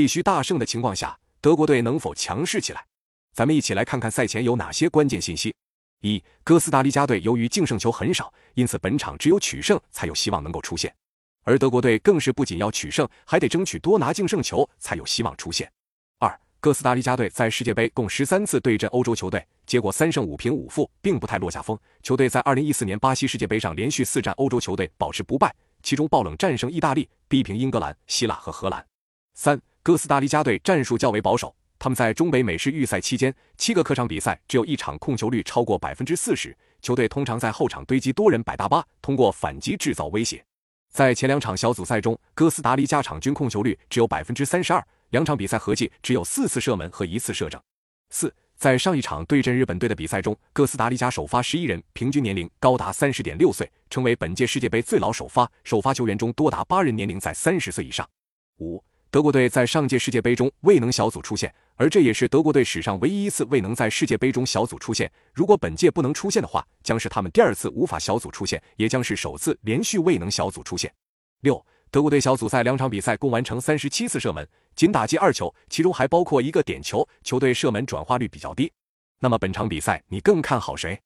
必须大胜的情况下，德国队能否强势起来？咱们一起来看看赛前有哪些关键信息。一、哥斯达黎加队由于净胜球很少，因此本场只有取胜才有希望能够出现。而德国队更是不仅要取胜，还得争取多拿净胜球才有希望出现。二、哥斯达黎加队在世界杯共十三次对阵欧洲球队，结果三胜五平五负，并不太落下风。球队在二零一四年巴西世界杯上连续四战欧洲球队保持不败，其中爆冷战胜意大利，逼平英格兰、希腊和荷兰。三、哥斯达黎加队战术较为保守。他们在中北美式预赛期间，七个客场比赛只有一场控球率超过百分之四十。球队通常在后场堆积多人摆大巴，通过反击制造威胁。在前两场小组赛中，哥斯达黎加场均控球率只有百分之三十二，两场比赛合计只有四次射门和一次射正。四，在上一场对阵日本队的比赛中，哥斯达黎加首发十一人平均年龄高达三十点六岁，成为本届世界杯最老首发。首发球员中多达八人年龄在三十岁以上。五。德国队在上届世界杯中未能小组出线，而这也是德国队史上唯一一次未能在世界杯中小组出线。如果本届不能出线的话，将是他们第二次无法小组出线，也将是首次连续未能小组出线。六，德国队小组赛两场比赛共完成三十七次射门，仅打进二球，其中还包括一个点球，球队射门转化率比较低。那么本场比赛你更看好谁？